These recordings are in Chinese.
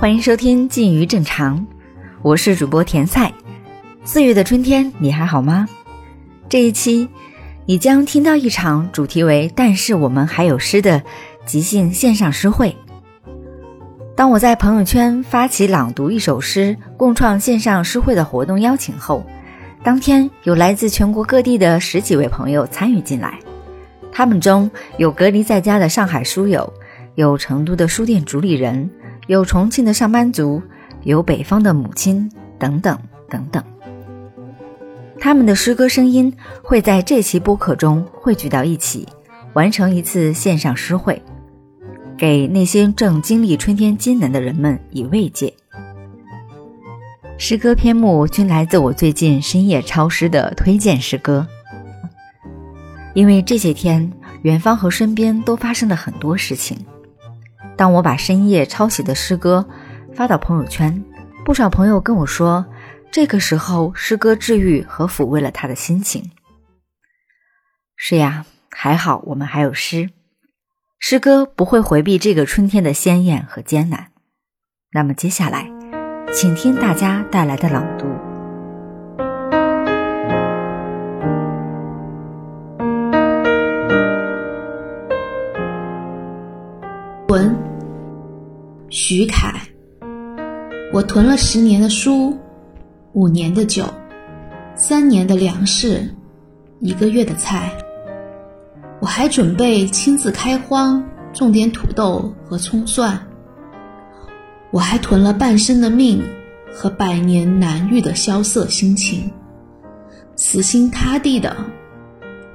欢迎收听《近于正常》，我是主播甜菜。四月的春天，你还好吗？这一期你将听到一场主题为“但是我们还有诗”的即兴线上诗会。当我在朋友圈发起朗读一首诗、共创线上诗会的活动邀请后，当天有来自全国各地的十几位朋友参与进来。他们中有隔离在家的上海书友，有成都的书店主理人。有重庆的上班族，有北方的母亲，等等等等。他们的诗歌声音会在这期播客中汇聚到一起，完成一次线上诗会，给那些正经历春天艰难的人们以慰藉。诗歌篇目均来自我最近深夜抄诗的推荐诗歌，因为这些天远方和身边都发生了很多事情。当我把深夜抄写的诗歌发到朋友圈，不少朋友跟我说，这个时候诗歌治愈和抚慰了他的心情。是呀，还好我们还有诗，诗歌不会回避这个春天的鲜艳和艰难。那么接下来，请听大家带来的朗读。徐凯，我囤了十年的书，五年的酒，三年的粮食，一个月的菜。我还准备亲自开荒，种点土豆和葱蒜。我还囤了半生的命和百年难遇的萧瑟心情，死心塌地的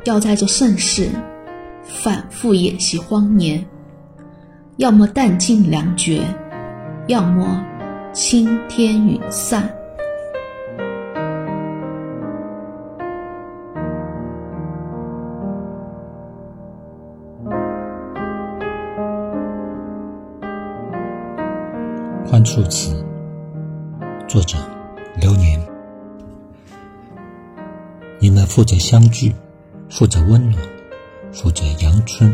要在这盛世反复演习荒年。要么弹尽粮绝，要么青天陨散。欢处词，作者流年。你们负责相聚，负责温暖，负责阳春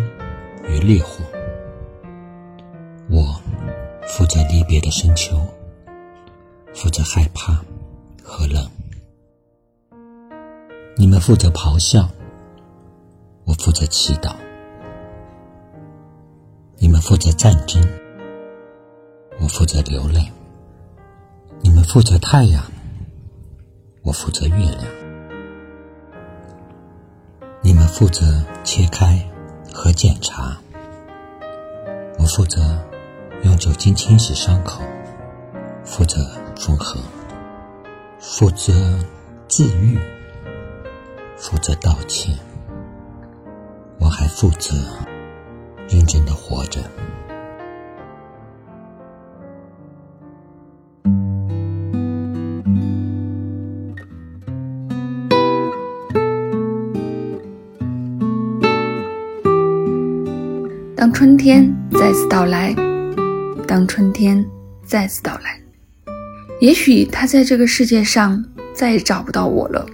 与烈火。负责离别的深秋，负责害怕和冷。你们负责咆哮，我负责祈祷。你们负责战争，我负责流泪。你们负责太阳，我负责月亮。你们负责切开和检查，我负责。用酒精清洗伤口，负责缝合，负责自愈，负责道歉。我还负责认真的活着。当春天再次到来。当春天再次到来，也许他在这个世界上再也找不到我了。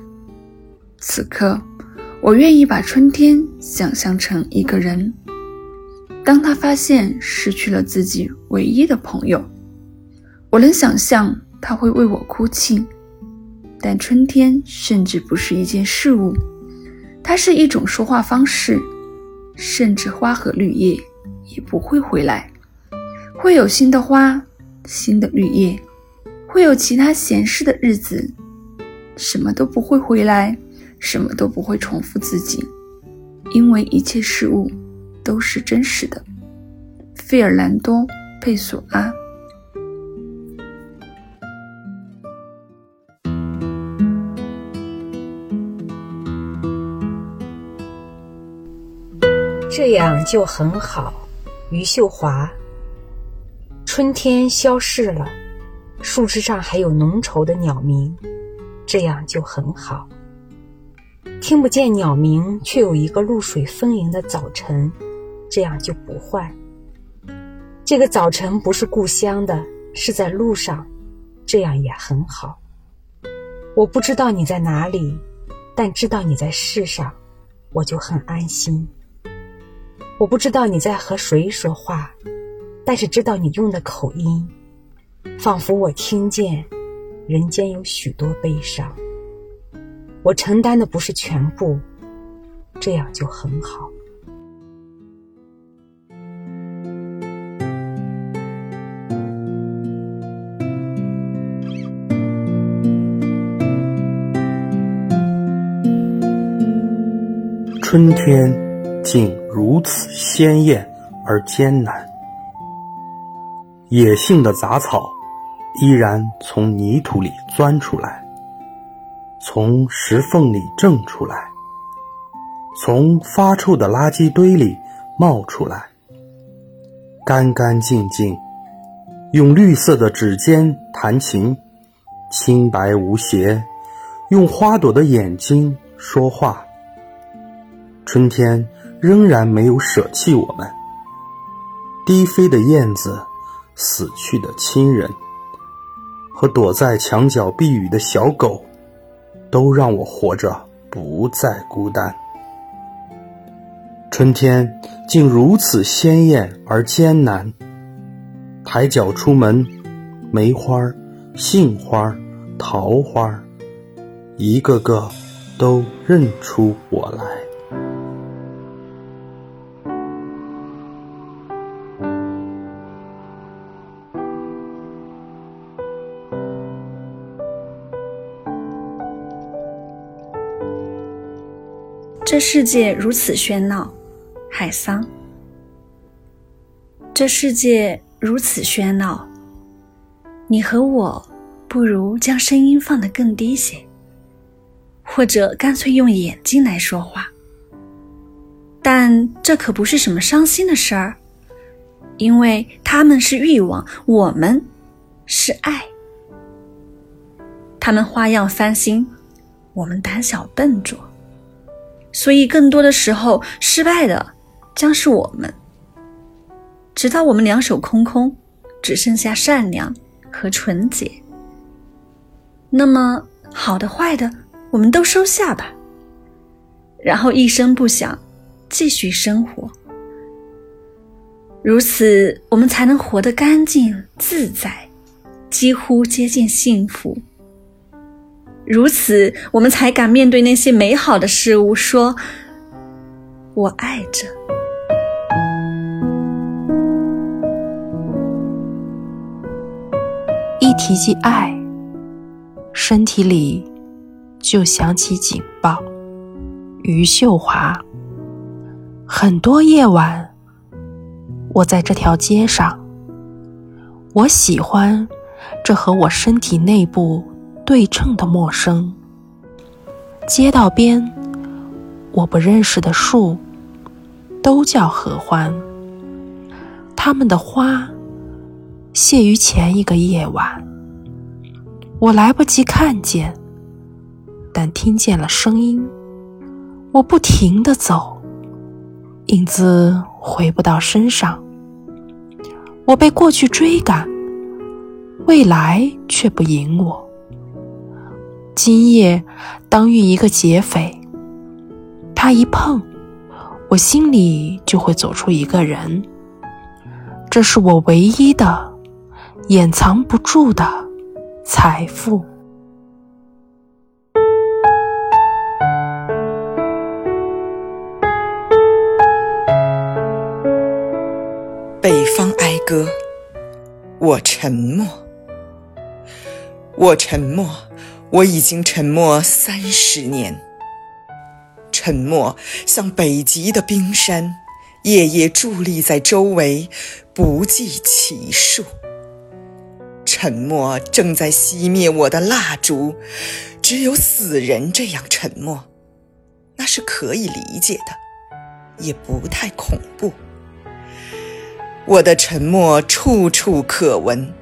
此刻，我愿意把春天想象成一个人。当他发现失去了自己唯一的朋友，我能想象他会为我哭泣。但春天甚至不是一件事物，它是一种说话方式，甚至花和绿叶也不会回来。会有新的花，新的绿叶，会有其他闲适的日子，什么都不会回来，什么都不会重复自己，因为一切事物都是真实的。费尔南多·佩索阿。这样就很好，余秀华。春天消逝了，树枝上还有浓稠的鸟鸣，这样就很好。听不见鸟鸣，却有一个露水丰盈的早晨，这样就不坏。这个早晨不是故乡的，是在路上，这样也很好。我不知道你在哪里，但知道你在世上，我就很安心。我不知道你在和谁说话。但是知道你用的口音，仿佛我听见人间有许多悲伤。我承担的不是全部，这样就很好。春天竟如此鲜艳而艰难，野性的杂草依然从泥土里钻出来，从石缝里挣出来，从发臭的垃圾堆里冒出来，干干净净，用绿色的指尖弹琴，清白无邪，用花朵的眼睛说话。春天仍然没有舍弃我们。低飞的燕子，死去的亲人，和躲在墙角避雨的小狗，都让我活着不再孤单。春天竟如此鲜艳而艰难。抬脚出门，梅花、杏花、桃花，一个个都认出我来。这世界如此喧闹，海桑。这世界如此喧闹，你和我不如将声音放得更低些，或者干脆用眼睛来说话。但这可不是什么伤心的事儿，因为他们是欲望，我们是爱。他们花样翻新，我们胆小笨拙。所以，更多的时候，失败的将是我们。直到我们两手空空，只剩下善良和纯洁。那么，好的、坏的，我们都收下吧。然后一声不响，继续生活。如此，我们才能活得干净自在，几乎接近幸福。如此，我们才敢面对那些美好的事物，说：“我爱着。”一提及爱，身体里就响起警报。余秀华。很多夜晚，我在这条街上，我喜欢这和我身体内部。对称的陌生，街道边我不认识的树，都叫合欢。它们的花谢于前一个夜晚，我来不及看见，但听见了声音。我不停地走，影子回不到身上。我被过去追赶，未来却不迎我。今夜当遇一个劫匪，他一碰，我心里就会走出一个人。这是我唯一的、掩藏不住的财富。北方哀歌，我沉默，我沉默。我已经沉默三十年，沉默像北极的冰山，夜夜伫立在周围，不计其数。沉默正在熄灭我的蜡烛，只有死人这样沉默，那是可以理解的，也不太恐怖。我的沉默处处可闻。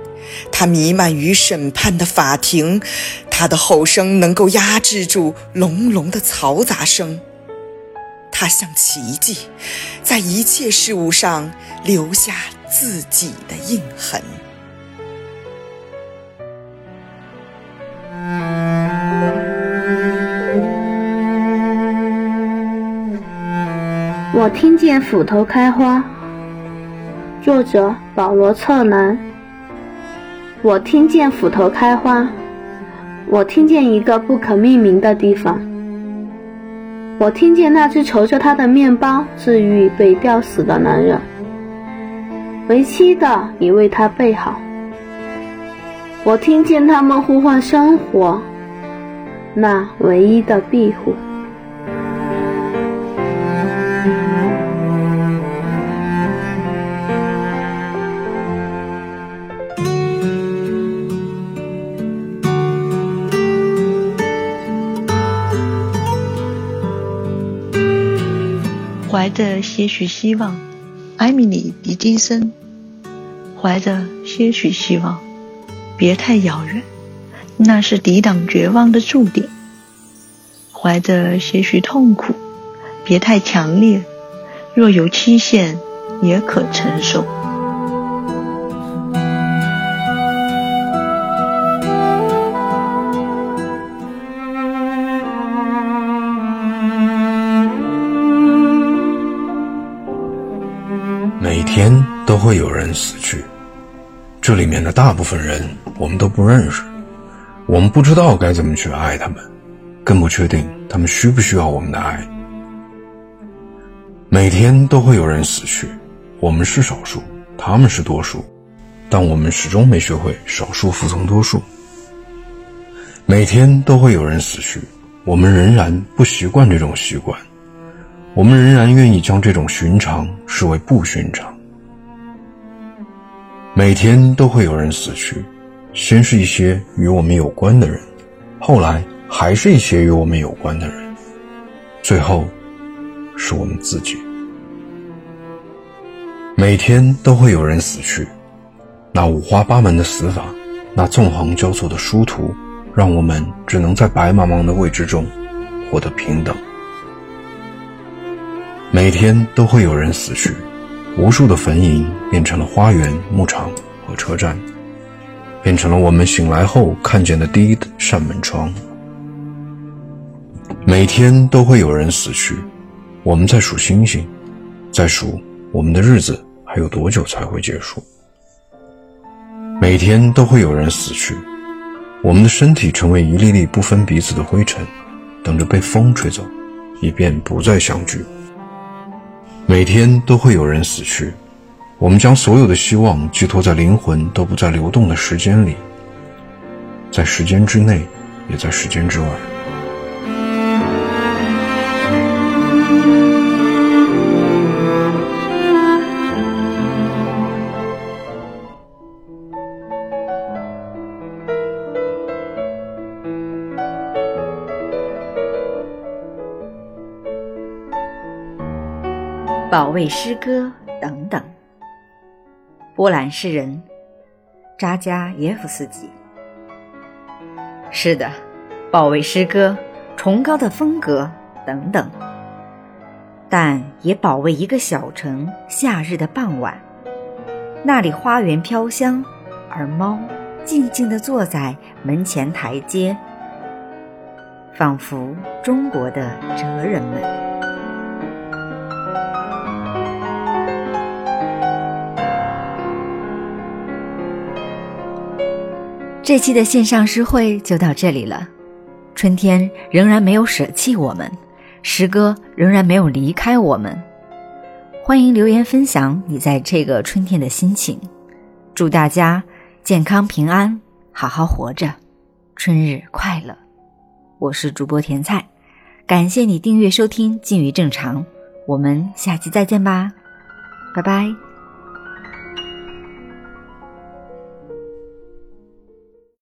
它弥漫于审判的法庭，它的吼声能够压制住隆隆的嘈杂声。它像奇迹，在一切事物上留下自己的印痕。我听见斧头开花。作者：保罗·策南。我听见斧头开花，我听见一个不可命名的地方，我听见那只求着他的面包治愈被吊死的男人，为妻的已为他备好。我听见他们呼唤生活，那唯一的庇护。怀着些许希望，艾米丽·狄金森。怀着些许希望，别太遥远，那是抵挡绝望的注定。怀着些许痛苦，别太强烈，若有期限，也可承受。每天都会有人死去，这里面的大部分人我们都不认识，我们不知道该怎么去爱他们，更不确定他们需不需要我们的爱。每天都会有人死去，我们是少数，他们是多数，但我们始终没学会少数服从多数。每天都会有人死去，我们仍然不习惯这种习惯。我们仍然愿意将这种寻常视为不寻常。每天都会有人死去，先是一些与我们有关的人，后来还是一些与我们有关的人，最后是我们自己。每天都会有人死去，那五花八门的死法，那纵横交错的殊途，让我们只能在白茫茫的未知中获得平等。每天都会有人死去，无数的坟茔变成了花园、牧场和车站，变成了我们醒来后看见的第一扇门窗。每天都会有人死去，我们在数星星，在数我们的日子还有多久才会结束。每天都会有人死去，我们的身体成为一粒粒不分彼此的灰尘，等着被风吹走，以便不再相聚。每天都会有人死去，我们将所有的希望寄托在灵魂都不再流动的时间里，在时间之内，也在时间之外。保卫诗歌等等。波兰诗人扎加耶夫斯基。是的，保卫诗歌、崇高的风格等等，但也保卫一个小城夏日的傍晚，那里花园飘香，而猫静静地坐在门前台阶，仿佛中国的哲人们。这期的线上诗会就到这里了。春天仍然没有舍弃我们，诗歌仍然没有离开我们。欢迎留言分享你在这个春天的心情。祝大家健康平安，好好活着，春日快乐。我是主播甜菜，感谢你订阅收听《静于正常》，我们下期再见吧，拜拜。